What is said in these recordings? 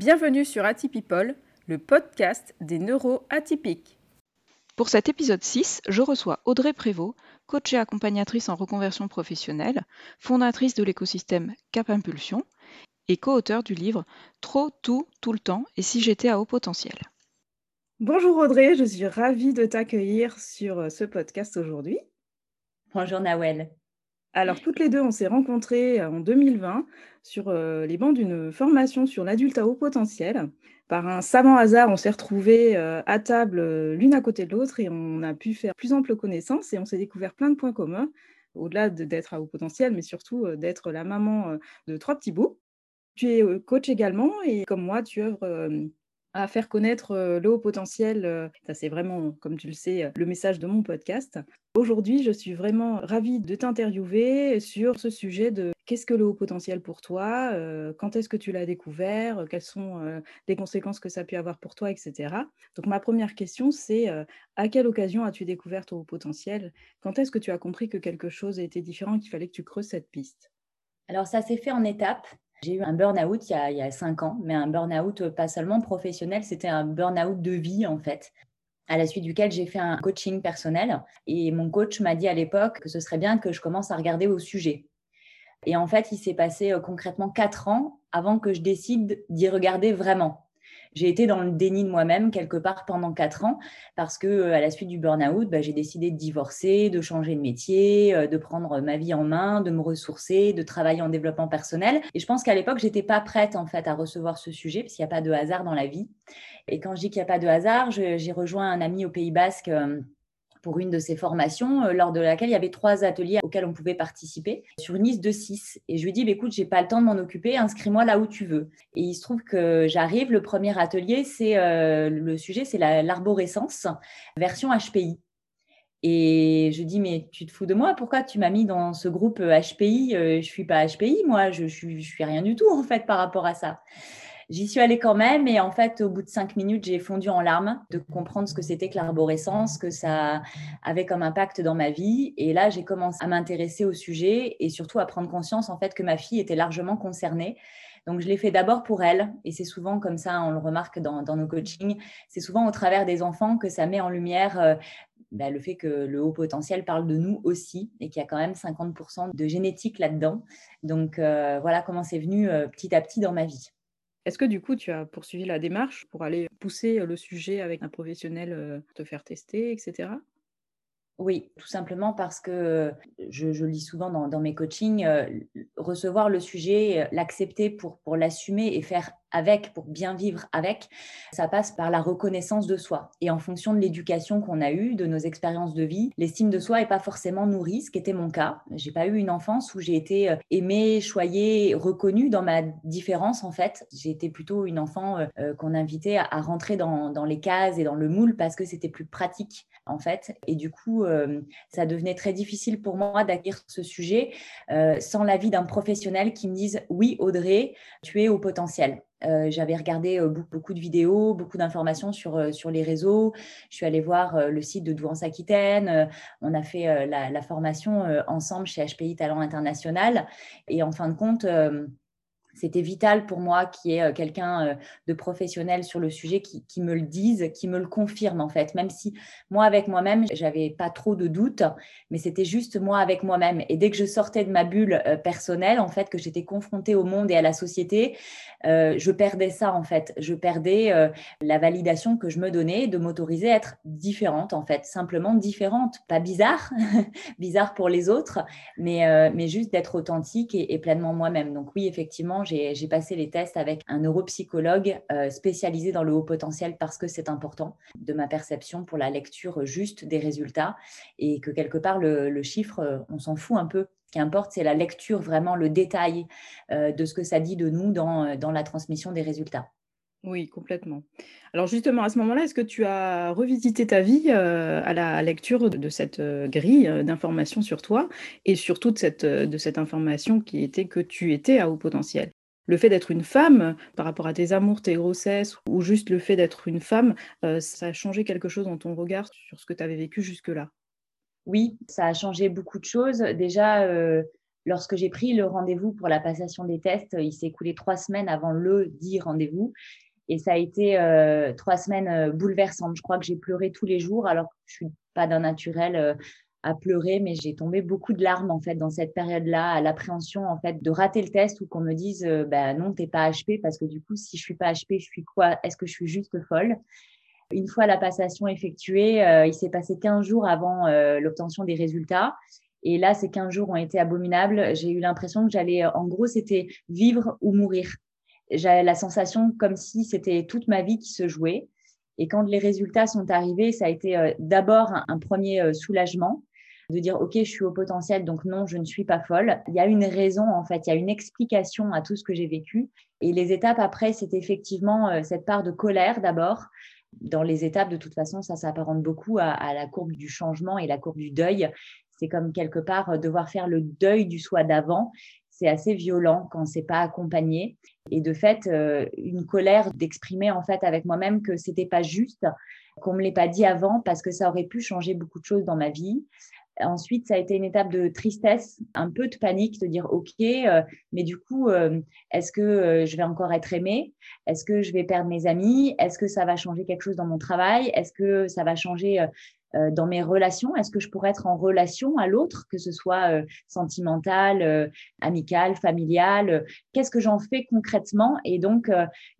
Bienvenue sur Atypipol, le podcast des neuroatypiques. Pour cet épisode 6, je reçois Audrey Prévost, coach et accompagnatrice en reconversion professionnelle, fondatrice de l'écosystème Cap Impulsion et co-auteur du livre Trop, tout, tout le temps et si j'étais à haut potentiel. Bonjour Audrey, je suis ravie de t'accueillir sur euh, ce podcast aujourd'hui. Bonjour Nawel. Alors, toutes les deux, on s'est rencontrées en 2020 sur euh, les bancs d'une formation sur l'adulte à haut potentiel. Par un savant hasard, on s'est retrouvés euh, à table euh, l'une à côté de l'autre et on a pu faire plus ample connaissance et on s'est découvert plein de points communs, au-delà d'être à haut potentiel, mais surtout d'être la maman de trois petits bouts. Tu es coach également et comme moi, tu œuvres à faire connaître le haut potentiel. Ça, c'est vraiment, comme tu le sais, le message de mon podcast. Aujourd'hui, je suis vraiment ravie de t'interviewer sur ce sujet de qu'est-ce que le haut potentiel pour toi, quand est-ce que tu l'as découvert, quelles sont les conséquences que ça a pu avoir pour toi, etc. Donc, ma première question, c'est à quelle occasion as-tu découvert ton haut potentiel? Quand est-ce que tu as compris que quelque chose était différent qu'il fallait que tu creuses cette piste? Alors, ça s'est fait en étapes. J'ai eu un burn-out il, y a cinq ans, mais un burn-out pas seulement professionnel, c'était un burn-out de vie en fait à la suite duquel j'ai fait un coaching personnel. Et mon coach m'a dit à l'époque que ce serait bien que je commence à regarder au sujet. Et en fait, il s'est passé euh, concrètement quatre ans avant que je décide d'y regarder vraiment j'ai été dans le déni de moi-même quelque part pendant quatre ans parce que euh, à la suite du burn-out, bah, j'ai décidé de divorcer, de changer de métier, euh, de prendre ma vie en main, de me ressourcer, de travailler en développement personnel. Et je pense qu'à l'époque, j'étais pas prête en fait à recevoir ce sujet parce qu'il n'y a pas de hasard dans la vie. Et quand je dis qu'il n'y a pas de hasard, j'ai rejoint un ami au Pays Basque. Euh, pour une de ces formations, euh, lors de laquelle il y avait trois ateliers auxquels on pouvait participer sur une liste de six. Et je lui dis, bah, écoute, j'ai pas le temps de m'en occuper, inscris-moi là où tu veux. Et il se trouve que j'arrive, le premier atelier, c'est euh, le sujet, c'est l'arborescence, version HPI. Et je dis, mais tu te fous de moi? Pourquoi tu m'as mis dans ce groupe HPI Je ne suis pas HPI, moi, je suis, je suis rien du tout, en fait, par rapport à ça. J'y suis allée quand même et en fait, au bout de cinq minutes, j'ai fondu en larmes de comprendre ce que c'était que l'arborescence, que ça avait comme impact dans ma vie. Et là, j'ai commencé à m'intéresser au sujet et surtout à prendre conscience en fait que ma fille était largement concernée. Donc, je l'ai fait d'abord pour elle, et c'est souvent comme ça, on le remarque dans, nos coachings, c'est souvent au travers des enfants que ça met en lumière euh, bah, le fait que le haut potentiel parle de nous aussi, et qu'il y a quand même 50% de génétique là-dedans. Donc, euh, voilà comment c'est venu euh, petit à petit dans ma vie. Est-ce que du coup, tu as poursuivi la démarche pour aller pousser le sujet avec un professionnel, te faire tester, etc. Oui, tout simplement parce que je, lis souvent dans, mes coachings, recevoir le sujet, l'accepter pour, pour l'assumer et faire avec, pour bien vivre avec, ça passe par la reconnaissance de soi. Et en fonction de l'éducation qu'on a eue, de nos expériences de vie, l'estime de soi n'est pas forcément nourrie, ce qui était mon cas. J'ai pas eu une enfance où j'ai été aimée, choyée, reconnue dans ma différence en fait. J'ai été plutôt une enfant qu'on invitait à, rentrer dans, les cases et dans le moule parce que c'était plus pratique en fait. Et du coup, euh, ça devenait très difficile pour moi d'acquérir ce sujet euh, sans l'avis d'un professionnel qui me dise oui, Audrey, tu es au potentiel. Euh, j'avais regardé beaucoup, de vidéos, beaucoup d'informations sur, sur les réseaux. Je suis allée voir le site de Douance Aquitaine. on a fait la, la, formation ensemble chez HPI Talent International. Et en fin de compte, c'était vital pour moi qu'il y ait euh, quelqu'un euh, de professionnel sur le sujet qui, me le dise, qui me le confirme en fait. Même si moi avec moi-même, j'avais pas trop de doutes, mais c'était juste moi avec moi-même. Et dès que je sortais de ma bulle euh, personnelle, en fait, que j'étais confrontée au monde et à la société, je perdais ça en fait. Je perdais la validation que je me donnais de m'autoriser à être différente en fait, simplement différente, pas bizarre, bizarre pour les autres, mais, mais juste d'être authentique et pleinement moi-même. Donc oui, effectivement j'ai passé les tests avec un neuropsychologue euh, spécialisé dans le haut potentiel parce que c'est important de ma perception pour la lecture juste des résultats et que quelque part, le, chiffre, euh, on s'en fout un peu. Ce qui importe, c'est la lecture, vraiment le détail euh, de ce que ça dit de nous dans, dans la transmission des résultats. Oui, complètement. Alors justement, à ce moment-là, est-ce que tu as revisité ta vie à la lecture de cette grille d'informations sur toi et surtout de cette, de cette information qui était que tu étais à haut potentiel? Le fait d'être une femme par rapport à tes amours, tes grossesses, ou juste le fait d'être une femme, ça a changé quelque chose dans ton regard sur ce que tu avais vécu jusque-là? Oui, ça a changé beaucoup de choses. Déjà, Lorsque j'ai pris le rendez-vous pour la passation des tests, il s'est écoulé trois semaines avant le dit rendez-vous. Et ça a été euh, trois semaines euh, bouleversantes. Je crois que j'ai pleuré tous les jours, alors que je suis pas d'un naturel euh, à pleurer, mais j'ai tombé beaucoup de larmes en fait dans cette période-là, à l'appréhension en fait de rater le test ou qu'on me dise bah, non, t'es pas HP parce que du coup, si je suis pas HP, je suis quoi? Est-ce que je suis juste folle? Une fois la passation effectuée, il s'est passé 15 jours avant l'obtention des résultats. Et là, ces 15 jours ont été abominables. J'ai eu l'impression que j'allais, en gros, c'était vivre ou mourir j'avais la sensation comme si c'était toute ma vie qui se jouait. Et quand les résultats sont arrivés, ça a été euh, d'abord un, premier euh, soulagement de dire ok je suis au potentiel donc non je ne suis pas folle. Il y a une raison en fait. Il y a une explication à tout ce que j'ai vécu. Et les étapes après c'est effectivement euh, cette part de colère d'abord. Dans les étapes de toute façon ça s'apparente beaucoup à, à, la courbe du changement et la courbe du deuil. C'est comme quelque part devoir faire le deuil du soi d'avant c'est assez violent quand c'est pas accompagné. Et de fait, euh, une colère d'exprimer en fait avec moi-même que c'était pas juste, qu'on me l'ait pas dit avant parce que ça aurait pu changer beaucoup de choses dans ma vie. Ensuite, ça a été une étape de tristesse, un peu de panique, de dire OK, euh, mais du coup, euh, est-ce que je vais encore être aimée? Est-ce que je vais perdre mes amis? Est-ce que ça va changer quelque chose dans mon travail? Est-ce que ça va changer euh, dans mes relations? Est-ce que je pourrais être en relation à l'autre, que ce soit euh, sentimental, euh, amical, familial Qu'est-ce que j'en fais concrètement? Et donc,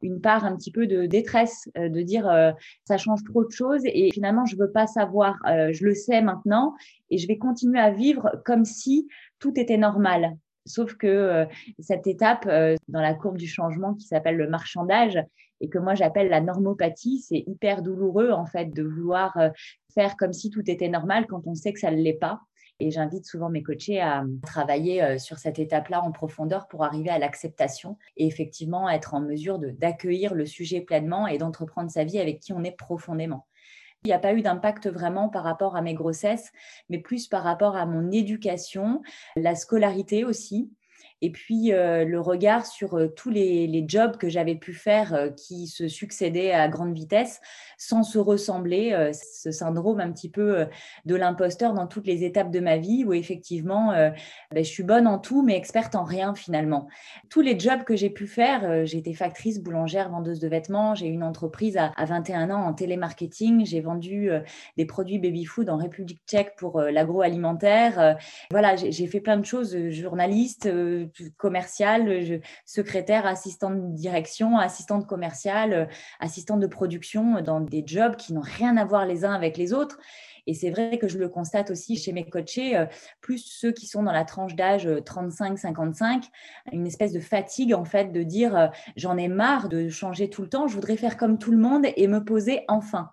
une part un petit peu de détresse, de dire ça change trop de choses et finalement, je veux pas savoir. je le sais maintenant et je vais continuer à vivre comme si tout était normal. Sauf que cette étape dans la courbe du changement qui s'appelle le marchandage et que moi j'appelle la normopathie, c'est hyper douloureux en fait de vouloir faire comme si tout était normal quand on sait que ça ne l'est pas. Et j'invite souvent mes coachés à travailler euh, sur cette étape-là en profondeur pour arriver à l'acceptation et effectivement être en mesure d'accueillir le sujet pleinement et d'entreprendre sa vie avec qui on est profondément. Il n'y a pas eu d'impact vraiment par rapport à mes grossesses, mais plus par rapport à mon éducation, la scolarité aussi et puis euh, le regard sur euh, tous les, jobs que j'avais pu faire euh, qui se succédaient à grande vitesse sans se ressembler, ce syndrome un petit peu de l'imposteur dans toutes les étapes de ma vie où effectivement ben, je suis bonne en tout mais experte en rien finalement. Tous les jobs que j'ai pu faire, été factrice, boulangère, vendeuse de vêtements, j'ai une entreprise à, à 21 ans en télémarketing, j'ai vendu des produits baby food en République tchèque pour l'agroalimentaire. voilà, j'ai fait plein de choses, journaliste commerciale, secrétaire, assistante de direction, assistante commerciale, assistante de production dans des jobs qui n'ont rien à voir les uns avec les autres. Et c'est vrai que je le constate aussi chez mes coachés, euh, plus ceux qui sont dans la tranche d'âge 35-55, euh, une espèce de fatigue en fait de dire euh, j'en ai marre de changer tout le temps, je voudrais faire comme tout le monde et me poser enfin.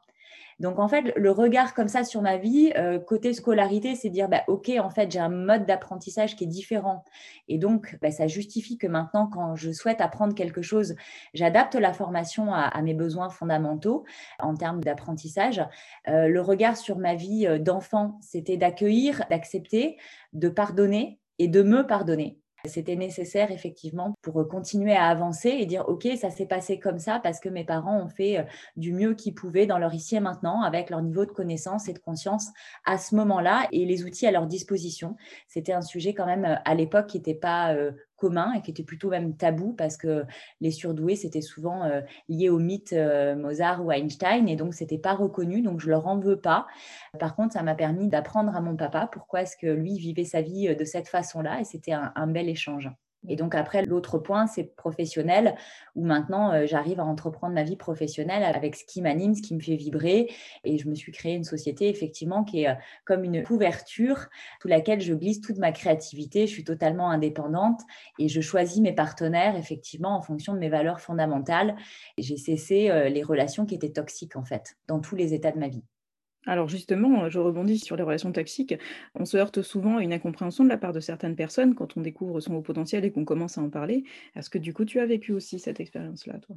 Donc en fait, le regard comme ça sur ma vie, euh, côté scolarité, c'est dire, bah, ok, en fait, j'ai un mode d'apprentissage qui est différent. Et donc, bah, ça justifie que maintenant, quand je souhaite apprendre quelque chose, j'adapte la formation à, mes besoins fondamentaux en termes d'apprentissage. Euh, le regard sur ma vie euh, d'enfant, c'était d'accueillir, d'accepter, de pardonner et de me pardonner. C'était nécessaire effectivement pour euh, continuer à avancer et dire ok ça s'est passé comme ça parce que mes parents ont fait euh, du mieux qu'ils pouvaient dans leur ici et maintenant avec leur niveau de connaissance et de conscience à ce moment-là et les outils à leur disposition. C'était un sujet quand même euh, à l'époque qui n'était pas commun et qui était plutôt même tabou parce que les surdoués, c'était souvent euh, lié au mythe euh, Mozart ou Einstein et donc c'était pas reconnu, donc je leur en veux pas. Par contre, ça m'a permis d'apprendre à mon papa pourquoi est-ce que lui vivait sa vie euh, de cette façon-là et c'était un bel échange. Et donc après, l'autre point, c'est professionnel, où maintenant, euh, j'arrive à entreprendre ma vie professionnelle avec ce qui m'anime, ce qui me fait vibrer. Et je me suis créé une société, effectivement, qui est euh, comme une couverture sous laquelle je glisse toute ma créativité. Je suis totalement indépendante et je choisis mes partenaires, effectivement, en fonction de mes valeurs fondamentales. J'ai cessé euh, les relations qui étaient toxiques, en fait, dans tous les états de ma vie. Alors justement, je rebondis sur les relations toxiques. On se heurte souvent à une incompréhension de la part de certaines personnes quand on découvre son haut potentiel et qu'on commence à en parler. Est-ce que du coup, tu as vécu aussi cette expérience-là, toi?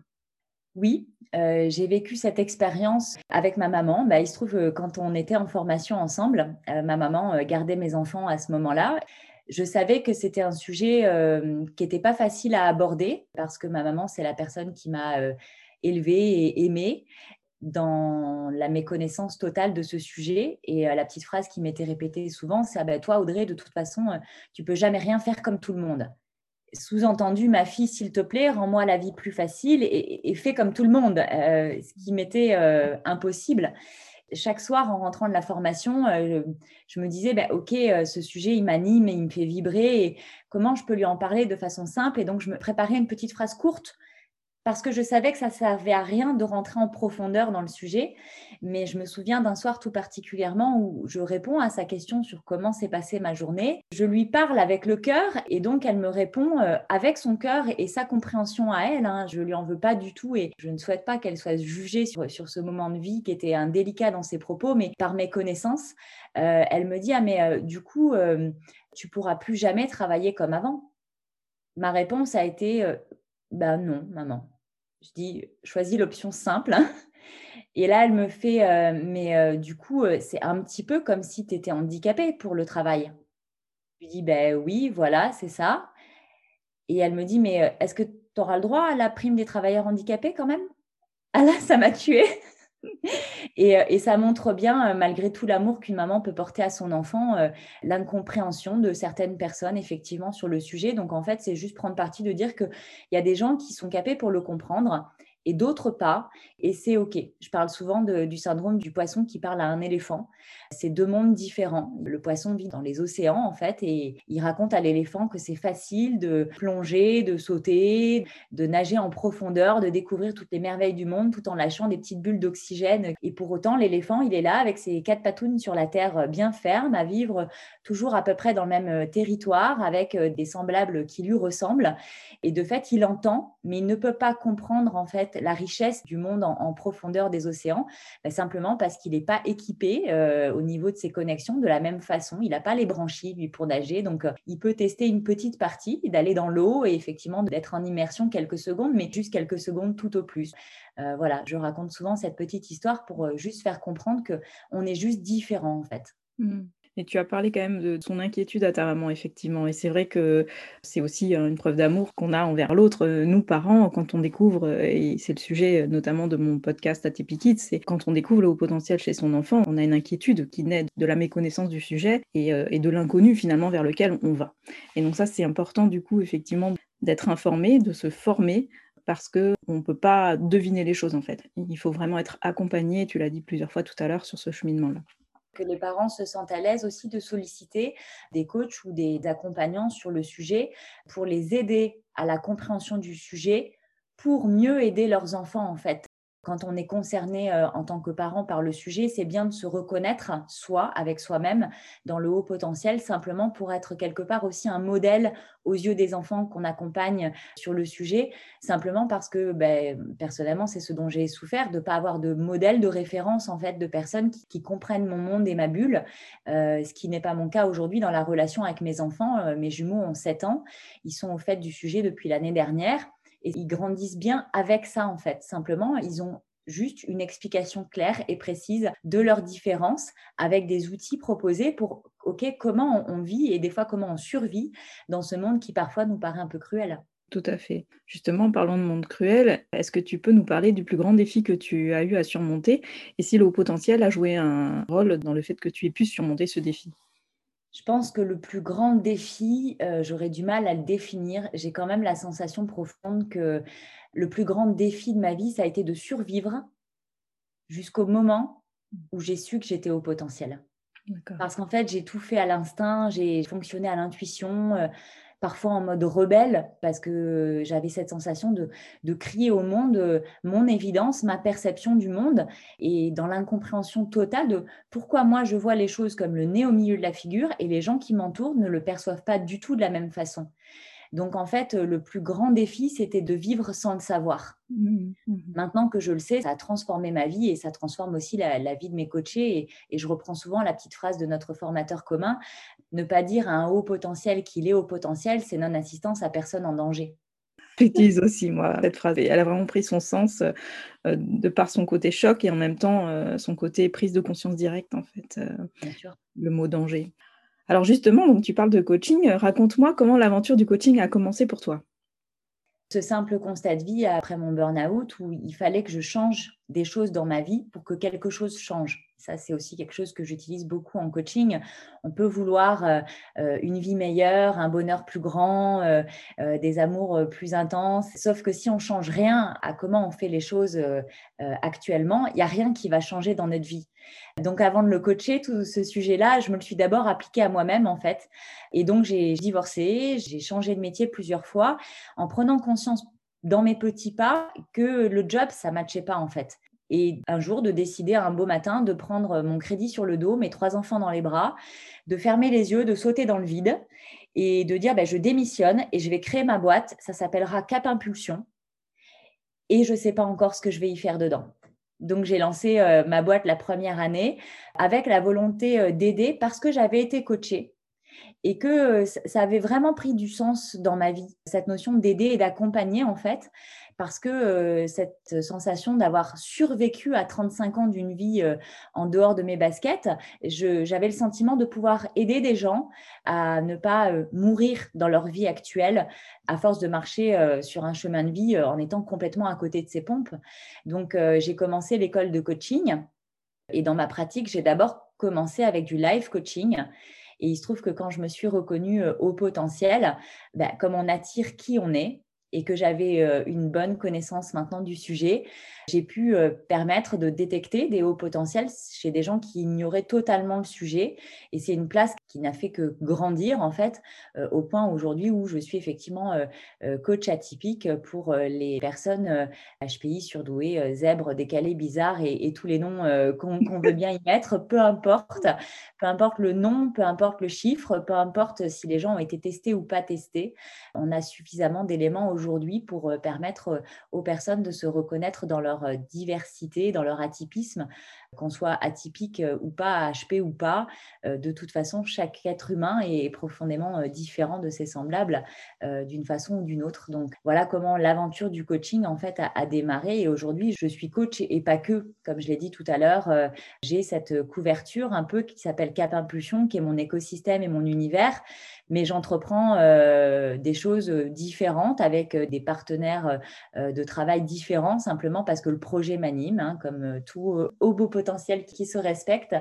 Oui, euh, j'ai vécu cette expérience avec ma maman. Bah, il se trouve que quand on était en formation ensemble, euh, ma maman euh, gardait mes enfants à ce moment-là. Je savais que c'était un sujet qui n'était pas facile à aborder parce que ma maman, c'est la personne qui m'a élevée et aimée dans la méconnaissance totale de ce sujet. Et la petite phrase qui m'était répétée souvent, c'est ah ben, Toi, Audrey, de toute façon, tu peux jamais rien faire comme tout le monde. Sous-entendu, ma fille, s'il te plaît, rends-moi la vie plus facile et, fais comme tout le monde, ce qui m'était impossible chaque soir, en rentrant de la formation, euh, je me disais, bah, OK, euh, ce sujet, il m'anime et il me fait vibrer. Et comment je peux lui en parler de façon simple? Et donc, je me préparais une petite phrase courte parce que je savais que ça ne servait à rien de rentrer en profondeur dans le sujet. Mais je me souviens d'un soir tout particulièrement où je réponds à sa question sur comment s'est passée ma journée. Je lui parle avec le cœur et donc elle me répond euh, avec son cœur et sa compréhension à elle. Hein. Je lui en veux pas du tout et je ne souhaite pas qu'elle soit jugée sur, ce moment de vie qui était indélicat dans ses propos, mais par mes connaissances, euh, elle me dit, ah mais euh, du coup, tu pourras plus jamais travailler comme avant? Ma réponse a été, ben non, maman. Je dis, choisis l'option simple. Et là, elle me fait, euh, mais euh, du coup, euh, c'est un petit peu comme si tu étais handicapée pour le travail. Je lui dis, ben oui, voilà, c'est ça. Et elle me dit, mais est-ce que tu auras le droit à la prime des travailleurs handicapés quand même? Ah là, ça m'a tuée. Euh, et, ça montre bien, euh, malgré tout l'amour qu'une maman peut porter à son enfant, euh, l'incompréhension de certaines personnes, effectivement, sur le sujet. Donc, en fait, c'est juste prendre parti de dire qu'il y a des gens qui sont capés pour le comprendre et d'autres pas. Et c'est OK. Je parle souvent du syndrome du poisson qui parle à un éléphant. C'est deux mondes différents. Le poisson vit dans les océans, en fait, et il raconte à l'éléphant que c'est facile de plonger, de sauter, de nager en profondeur, de découvrir toutes les merveilles du monde tout en lâchant des petites bulles d'oxygène. Et pour autant, l'éléphant, il est là avec ses quatre patounes sur la terre bien fermes, à vivre toujours à peu près dans le même territoire, avec des semblables qui lui ressemblent. Et de fait, il entend, mais il ne peut pas comprendre, en fait, la richesse du monde en, profondeur des océans, bah, simplement parce qu'il n'est pas équipé euh, au niveau de ses connexions de la même façon. Il n'a pas les branchies, lui, pour nager. Donc, euh, il peut tester une petite partie, d'aller dans l'eau et effectivement d'être en immersion quelques secondes, mais juste quelques secondes tout au plus. Euh, voilà, je raconte souvent cette petite histoire pour juste faire comprendre qu'on est juste différent, en fait. Mmh. Et tu as parlé quand même de son inquiétude à ta maman, effectivement. Et c'est vrai que c'est aussi une preuve d'amour qu'on a envers l'autre, nous parents, quand on découvre, et c'est le sujet notamment de mon podcast Atypique Kids, c'est quand on découvre le haut potentiel chez son enfant, on a une inquiétude qui naît de la méconnaissance du sujet et, et de l'inconnu finalement vers lequel on va. Et donc ça, c'est important du coup, effectivement, d'être informé, de se former parce qu'on ne peut pas deviner les choses en fait. Il faut vraiment être accompagné, tu l'as dit plusieurs fois tout à l'heure, sur ce cheminement-là que les parents se sentent à l'aise aussi de solliciter des coachs ou des accompagnants sur le sujet pour les aider à la compréhension du sujet pour mieux aider leurs enfants en fait quand on est concerné euh, en tant que parent par le sujet, c'est bien de se reconnaître soi, avec soi-même, dans le haut potentiel, simplement pour être quelque part aussi un modèle aux yeux des enfants qu'on accompagne sur le sujet, simplement parce que ben, personnellement, c'est ce dont j'ai souffert, de ne pas avoir de modèle, de référence en fait, de personnes qui, comprennent mon monde et ma bulle, euh, ce qui n'est pas mon cas aujourd'hui dans la relation avec mes enfants. Euh, mes jumeaux ont 7 ans, ils sont au fait du sujet depuis l'année dernière. Et ils grandissent bien avec ça, en fait. Simplement, ils ont juste une explication claire et précise de leurs différences avec des outils proposés pour, OK, comment on vit et des fois comment on survit dans ce monde qui parfois nous paraît un peu cruel. Tout à fait. Justement, parlons de monde cruel. Est-ce que tu peux nous parler du plus grand défi que tu as eu à surmonter et si le haut potentiel a joué un rôle dans le fait que tu aies pu surmonter ce défi? Je pense que le plus grand défi, euh, j'aurais du mal à le définir. J'ai quand même la sensation profonde que le plus grand défi de ma vie, ça a été de survivre jusqu'au moment où j'ai su que j'étais au potentiel. Parce qu'en fait, j'ai tout fait à l'instinct, j'ai fonctionné à l'intuition. Euh, parfois en mode rebelle, parce que j'avais cette sensation de, de, crier au monde euh, mon évidence, ma perception du monde, et dans l'incompréhension totale de pourquoi moi je vois les choses comme le nez au milieu de la figure et les gens qui m'entourent ne le perçoivent pas du tout de la même façon. Donc en fait, le plus grand défi, c'était de vivre sans le savoir. Mmh, mmh. Maintenant que je le sais, ça a transformé ma vie et ça transforme aussi la, vie de mes coachés. Et, je reprends souvent la petite phrase de notre formateur commun, ne pas dire à un haut potentiel qu'il est haut potentiel, c'est non-assistance à personne en danger. J'utilise aussi, moi, cette phrase. Et elle a vraiment pris son sens euh, de par son côté choc et en même temps euh, son côté prise de conscience directe, en fait. Euh, Bien sûr. Le mot danger. Alors justement, donc tu parles de coaching. Raconte-moi comment l'aventure du coaching a commencé pour toi. ce simple constat de vie après mon burn-out où il fallait que je change des choses dans ma vie pour que quelque chose change. Ça, c'est aussi quelque chose que j'utilise beaucoup en coaching. On peut vouloir euh, euh, une vie meilleure, un bonheur plus grand, euh, des amours plus intenses. Sauf que si on change rien à comment on fait les choses actuellement, il n'y a rien qui va changer dans notre vie. Donc, avant de le coacher, tout ce sujet-là, je me le suis d'abord appliqué à moi-même, en fait. Et donc, j'ai divorcé, j'ai changé de métier plusieurs fois en prenant conscience dans mes petits pas que le job, ça ne matchait pas, en fait. Et un jour, de décider un beau matin de prendre mon crédit sur le dos, mes trois enfants dans les bras, de fermer les yeux, de sauter dans le vide et de dire ben, je démissionne et je vais créer ma boîte. Ça s'appellera Cap Impulsion. Et je ne sais pas encore ce que je vais y faire dedans. Donc j'ai lancé euh, ma boîte la première année avec la volonté euh, d'aider parce que j'avais été coachée et que euh, ça avait vraiment pris du sens dans ma vie, cette notion d'aider et d'accompagner en fait parce que euh, cette sensation d'avoir survécu à 35 ans d'une vie euh, en dehors de mes baskets, j'avais le sentiment de pouvoir aider des gens à ne pas euh, mourir dans leur vie actuelle à force de marcher sur un chemin de vie en étant complètement à côté de ses pompes. Donc, j'ai commencé l'école de coaching et dans ma pratique, j'ai d'abord commencé avec du live coaching. Et il se trouve que quand je me suis reconnue au potentiel, bah, comme on attire qui on est, et que j'avais euh, une bonne connaissance maintenant du sujet, j'ai pu euh, permettre de détecter des hauts potentiels chez des gens qui ignoraient totalement le sujet. Et c'est une place qui n'a fait que grandir, en fait, euh, au point aujourd'hui où je suis effectivement coach atypique pour les personnes HPI, surdouées, zèbres, décalées, bizarres et, tous les noms qu'on veut bien y mettre, peu importe, peu importe le nom, peu importe le chiffre, peu importe si les gens ont été testés ou pas testés. On a suffisamment d'éléments aujourd'hui pour permettre aux personnes de se reconnaître dans leur diversité, dans leur atypisme, qu'on soit atypique ou pas, HP ou pas. De toute façon, chaque être humain est profondément différent de ses semblables d'une façon ou d'une autre. Donc voilà comment l'aventure du coaching en fait a, démarré. Et aujourd'hui, je suis coach et pas que, comme je l'ai dit tout à l'heure, j'ai cette couverture un peu qui s'appelle Cap Impulsion, qui est mon écosystème et mon univers mais j'entreprends euh, des choses euh, différentes avec euh, des partenaires de travail différents, simplement parce que le projet m'anime, hein, comme tout haut beau potentiel qui se respecte.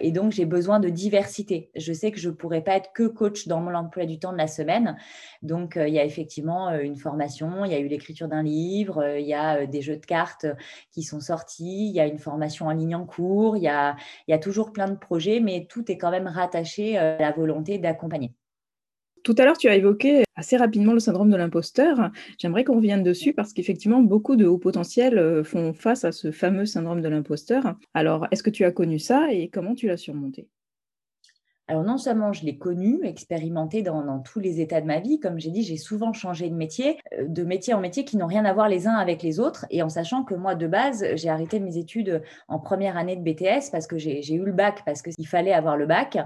Et donc, j'ai besoin de diversité. Je sais que je ne pourrais pas être que coach dans mon emploi du temps de la semaine. Donc, il y a effectivement une formation, il y a eu l'écriture d'un livre, il y a des jeux de cartes qui sont sortis, il y a une formation en ligne en cours, il il y a toujours plein de projets, mais tout est quand même rattaché à la volonté d'accompagner. Tout à l'heure, tu as évoqué assez rapidement le syndrome de l'imposteur. J'aimerais qu'on revienne dessus parce qu'effectivement, beaucoup de hauts potentiels euh, font face à ce fameux syndrome de l'imposteur. Alors, est-ce que tu as connu ça et comment tu l'as surmonté? Alors non seulement je l'ai connu, expérimenté dans, tous les états de ma vie, comme j'ai dit, j'ai souvent changé de métier, euh, de métier en métier qui n'ont rien à voir les uns avec les autres, et en sachant que moi de base, j'ai arrêté mes études en première année de BTS parce que j'ai eu le bac, parce qu'il fallait avoir le bac,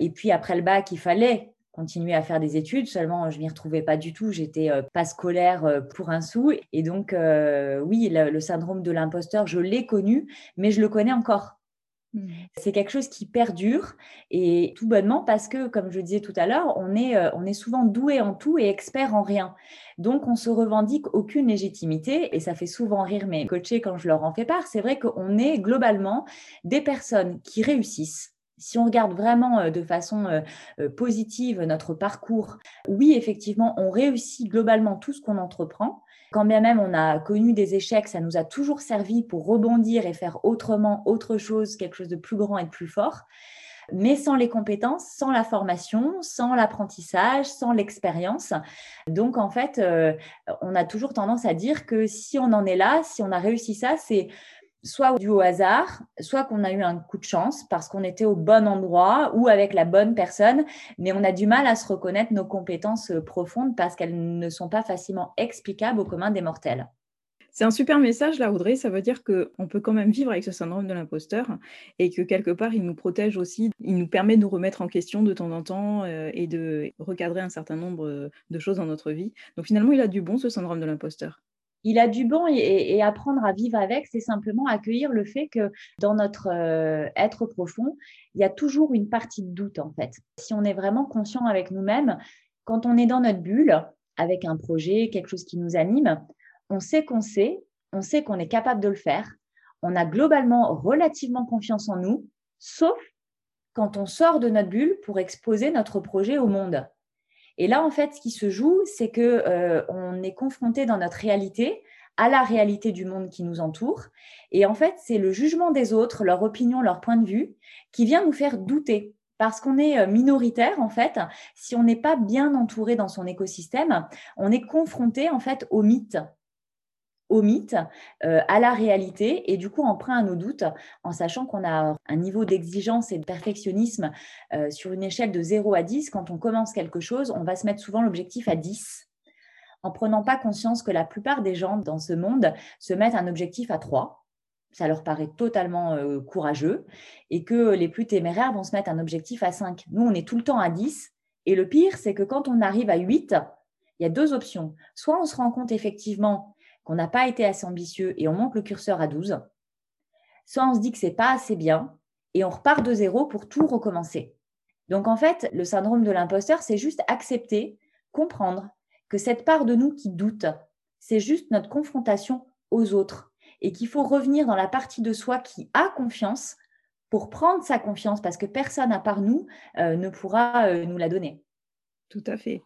et puis après le bac, il fallait continuer à faire des études, seulement je m'y retrouvais pas du tout, j'étais euh, pas scolaire euh, pour un sou. Et donc, euh, oui, le, syndrome de l'imposteur, je l'ai connu, mais je le connais encore. Mmh. C'est quelque chose qui perdure et tout bonnement parce que, comme je disais tout à l'heure, on est, on est souvent doué en tout et expert en rien. Donc, on se revendique aucune légitimité et ça fait souvent rire mes coachés quand je leur en fais part. C'est vrai qu'on est globalement des personnes qui réussissent si on regarde vraiment euh, de façon euh, euh, positive notre parcours, oui, effectivement, on réussit globalement tout ce qu'on entreprend. Quand bien même on a connu des échecs, ça nous a toujours servi pour rebondir et faire autrement, autre chose, quelque chose de plus grand et de plus fort. Mais sans les compétences, sans la formation, sans l'apprentissage, sans l'expérience. Donc, en fait, on a toujours tendance à dire que si on en est là, si on a réussi ça, c'est soit dû au hasard, soit qu'on a eu un coup de chance parce qu'on était au bon endroit ou avec la bonne personne, mais on a du mal à se reconnaître nos compétences euh, profondes parce qu'elles ne sont pas facilement explicables au commun des mortels. C'est un super message là, Audrey. Ça veut dire qu'on peut quand même vivre avec ce syndrome de l'imposteur et que quelque part, il nous protège aussi. Il nous permet de nous remettre en question de temps en temps euh, et de recadrer un certain nombre euh, de choses dans notre vie. Donc finalement, il a du bon, ce syndrome de l'imposteur il a du bon et, apprendre à vivre avec, c'est simplement accueillir le fait que dans notre euh, être profond, il y a toujours une partie de doute en fait. Si on est vraiment conscient avec nous-mêmes, quand on est dans notre bulle, avec un projet, quelque chose qui nous anime, on sait qu'on sait, on sait qu'on est capable de le faire, on a globalement relativement confiance en nous, sauf quand on sort de notre bulle pour exposer notre projet au monde. Et là, en fait, ce qui se joue, c'est que euh, on est confronté dans notre réalité à la réalité du monde qui nous entoure. Et en fait, c'est le jugement des autres, leur opinion, leur point de vue, qui vient nous faire douter. Parce qu'on est euh, minoritaire, en fait, si on n'est pas bien entouré dans son écosystème, on est confronté, en fait, au mythe au mythe, euh, à la réalité, et du coup emprunt à nos doutes, en sachant qu'on a un niveau d'exigence et de perfectionnisme euh, sur une échelle de 0 à 10. Quand on commence quelque chose, on va se mettre souvent l'objectif à 10, en prenant pas conscience que la plupart des gens dans ce monde se mettent un objectif à 3. Ça leur paraît totalement euh, courageux, et que les plus téméraires vont se mettre un objectif à 5. Nous, on est tout le temps à 10, et le pire, c'est que quand on arrive à 8, il y a deux options. Soit on se rend compte effectivement qu'on n'a pas été assez ambitieux et on monte le curseur à 12, soit on se dit que c'est pas assez bien et on repart de zéro pour tout recommencer. Donc en fait, le syndrome de l'imposteur, c'est juste accepter, comprendre que cette part de nous qui doute, c'est juste notre confrontation aux autres et qu'il faut revenir dans la partie de soi qui a confiance pour prendre sa confiance parce que personne à part nous euh, ne pourra euh, nous la donner. Tout à fait.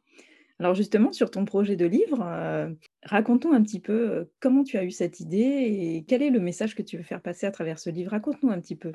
Alors justement, sur ton projet de livre, euh, raconte-nous un petit peu euh, comment tu as eu cette idée et quel est le message que tu veux faire passer à travers ce livre? Raconte-nous un petit peu.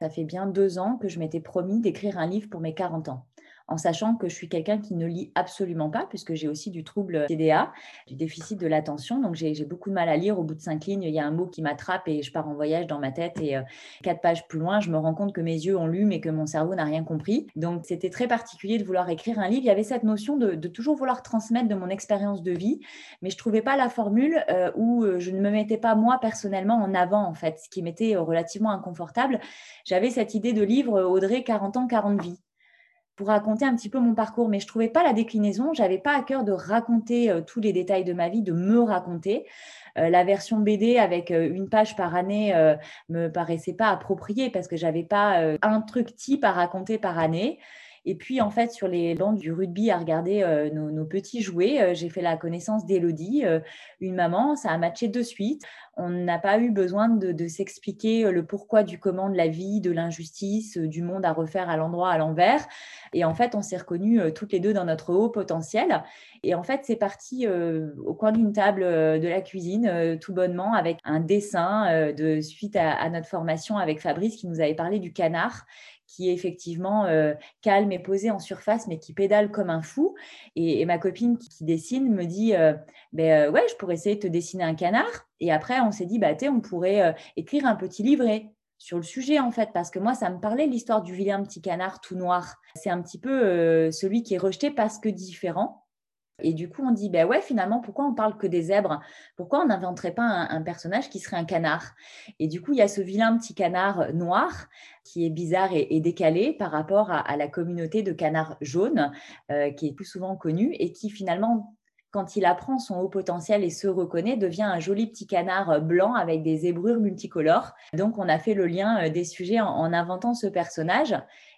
Ça fait bien deux ans que je m'étais promis d'écrire un livre pour mes 40 ans en sachant que je suis quelqu'un qui ne lit absolument pas, puisque j'ai aussi du trouble TDA, du déficit de l'attention. Donc, j'ai beaucoup de mal à lire. Au bout de cinq lignes, il y a un mot qui m'attrape et je pars en voyage dans ma tête. Et euh, quatre pages plus loin, je me rends compte que mes yeux ont lu, mais que mon cerveau n'a rien compris. Donc, c'était très particulier de vouloir écrire un livre. Il y avait cette notion de, toujours vouloir transmettre de mon expérience de vie, mais je trouvais pas la formule euh, où euh, je ne me mettais pas moi personnellement en avant, en fait, ce qui m'était relativement inconfortable. J'avais cette idée de livre Audrey, 40 ans, 40 vies pour raconter un petit peu mon parcours, mais je trouvais pas la déclinaison. J'avais pas à cœur de raconter euh, tous les détails de ma vie, de me raconter. Euh, la version BD avec euh, une page par année me paraissait pas appropriée parce que j'avais pas un truc type à raconter par année. Et puis, en fait, sur les bancs du rugby à regarder nos, petits jouets, j'ai fait la connaissance d'Elodie, une maman. Ça a matché de suite. On n'a pas eu besoin de, s'expliquer le pourquoi du comment de la vie, de l'injustice, du monde à refaire à l'endroit, à l'envers. Et en fait, on s'est reconnus toutes les deux dans notre haut potentiel. Et en fait, c'est parti au coin d'une table de la cuisine, tout bonnement, avec un dessin de suite à, notre formation avec Fabrice qui nous avait parlé du canard qui est effectivement euh, calme et posé en surface, mais qui pédale comme un fou. Et, ma copine qui, dessine me dit euh, ben, euh, Ouais, je pourrais essayer de te dessiner un canard. Et après, on s'est dit bah, On pourrait écrire un petit livret sur le sujet en fait, parce que moi, ça me parlait l'histoire du vilain petit canard tout noir. C'est un petit peu celui qui est rejeté parce que différent. Et du coup, on dit, ben ouais, finalement, pourquoi on parle que des zèbres? Pourquoi on n'inventerait pas un, personnage qui serait un canard? Et du coup, il y a ce vilain petit canard euh, noir qui est bizarre et, décalé par rapport à, la communauté de canards jaunes, euh, qui est plus souvent connue et qui finalement quand il apprend son haut potentiel et se reconnaît, devient un joli petit canard euh, blanc avec des zébrures multicolores. Donc, on a fait le lien des sujets en inventant ce personnage.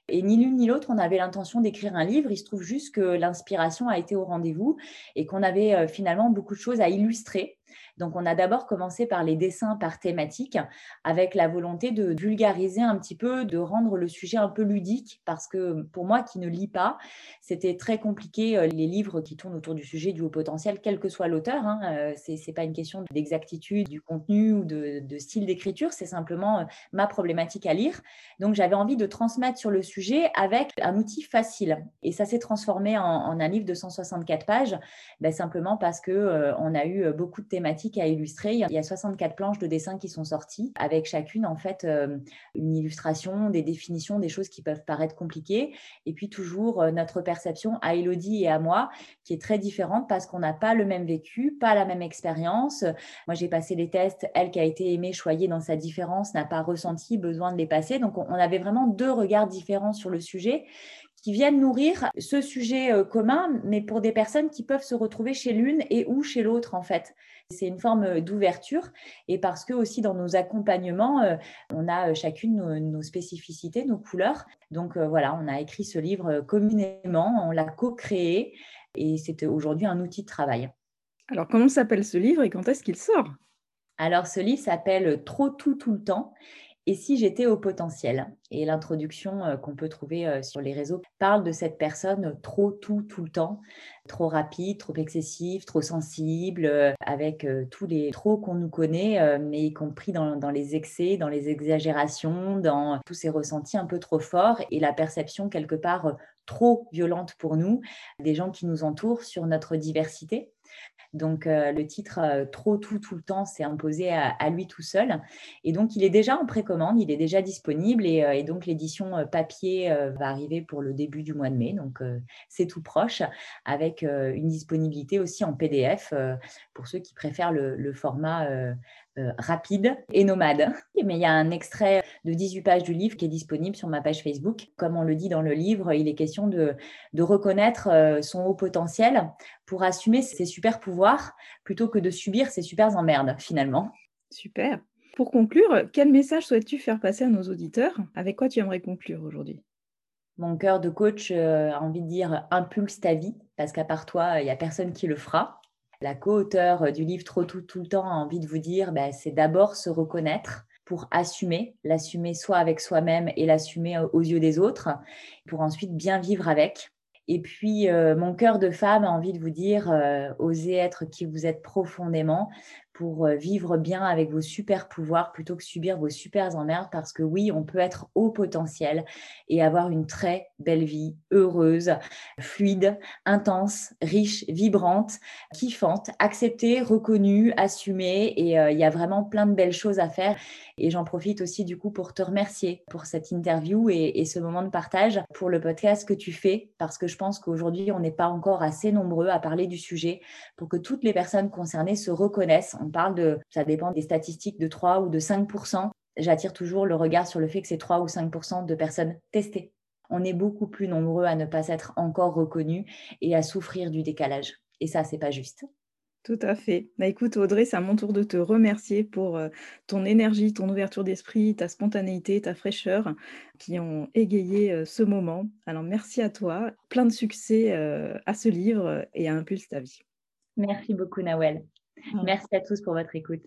Et ni l'une ni l'autre, on avait l'intention d'écrire un livre. Il se trouve juste que l'inspiration a été au rendez-vous et qu'on avait euh, finalement beaucoup de choses à illustrer. Donc, on a d'abord commencé par les dessins par thématique, avec la volonté de vulgariser un petit peu, de rendre le sujet un peu ludique, parce que pour moi qui ne lis pas, c'était très compliqué euh, les livres qui tournent autour du sujet du haut potentiel, quel que soit l'auteur. Hein, euh, Ce n'est pas une question d'exactitude du contenu ou de, style d'écriture, c'est simplement euh, ma problématique à lire. Donc, j'avais envie de transmettre sur le sujet avec un outil facile. Et ça s'est transformé en, un livre de 164 pages, ben, simplement parce que on a eu beaucoup de thématiques à illustrer. Il y a 64 planches de dessin qui sont sorties, avec chacune en fait euh, une illustration, des définitions, des choses qui peuvent paraître compliquées, et puis toujours euh, notre perception à Elodie et à moi, qui est très différente parce qu'on n'a pas le même vécu, pas la même expérience. Moi, j'ai passé les tests, elle qui a été aimée, choyée dans sa différence, n'a pas ressenti besoin de les passer. Donc, on avait vraiment deux regards différents sur le sujet qui viennent nourrir ce sujet euh, commun, mais pour des personnes qui peuvent se retrouver chez l'une et ou chez l'autre en fait. C'est une forme euh, d'ouverture et parce que aussi dans nos accompagnements, euh, on a chacune nos, spécificités, nos couleurs. Donc voilà, on a écrit ce livre communément, on l'a co-créé et c'est aujourd'hui un outil de travail. Alors comment s'appelle ce livre et quand est-ce qu'il sort? Alors, ce livre s'appelle Trop tout tout le temps et si j'étais au potentiel? Et l'introduction euh, qu'on peut trouver euh, sur les réseaux parle de cette personne trop tout tout le temps, trop rapide, trop excessive, trop sensible, euh, avec tous les trop qu'on nous connaît, mais y compris dans, dans, les excès, dans les exagérations, dans tous ces ressentis un peu trop forts et la perception quelque part trop violente pour nous des gens qui nous entourent sur notre diversité. Donc, euh, le titre euh, Trop tout, tout le temps s'est imposé à, lui tout seul. Et donc, il est déjà en précommande, il est déjà disponible. Et, euh, donc, l'édition papier va arriver pour le début du mois de mai. Donc, c'est tout proche, avec une disponibilité aussi en PDF pour ceux qui préfèrent le format euh, rapide et nomade. Mais il y a un extrait de 18 pages du livre qui est disponible sur ma page Facebook. Comme on le dit dans le livre, il est question de, de reconnaître euh, son haut potentiel pour assumer ses super pouvoirs plutôt que de subir ses super emmerdes finalement. Super. Pour conclure, quel message souhaites-tu faire passer à nos auditeurs? Avec quoi tu aimerais conclure aujourd'hui? Mon cœur de coach euh, a envie de dire impulse ta vie, parce qu'à part toi, il n'y a personne qui le fera. La co-auteure euh, du livre Trop tout tout le temps a envie de vous dire, bah, c'est d'abord se reconnaître pour assumer, l'assumer soit avec soi-même et l'assumer euh, aux yeux des autres, pour ensuite bien vivre avec. Et puis, euh, mon cœur de femme a envie de vous dire, osez être qui vous êtes profondément, pour euh, vivre bien avec vos super pouvoirs plutôt que subir vos super emmerdes parce que oui, on peut être au potentiel et avoir une très belle vie, heureuse, fluide, intense, riche, vibrante, kiffante, acceptée, reconnue, assumée et euh, il y a vraiment plein de belles choses à faire et j'en profite aussi du coup pour te remercier pour cette interview et, et ce moment de partage pour le podcast que tu fais parce que je pense qu'aujourd'hui on n'est pas encore assez nombreux à parler du sujet pour que toutes les personnes concernées se reconnaissent on parle de, ça dépend des statistiques, de 3 ou de 5% J'attire toujours le regard sur le fait que c'est 3 ou 5% de personnes testées. On est beaucoup plus nombreux à ne pas être encore reconnus et à souffrir du décalage. Et ça, c'est pas juste. Tout à fait. Bah, écoute, Audrey, c'est à mon tour de te remercier pour euh, ton énergie, ton ouverture d'esprit, ta spontanéité, ta fraîcheur qui ont égayé euh, ce moment. Alors, merci à toi. Plein de succès euh, à ce livre et à Impulse ta vie. Merci beaucoup, Nawel. Merci à tous pour votre écoute.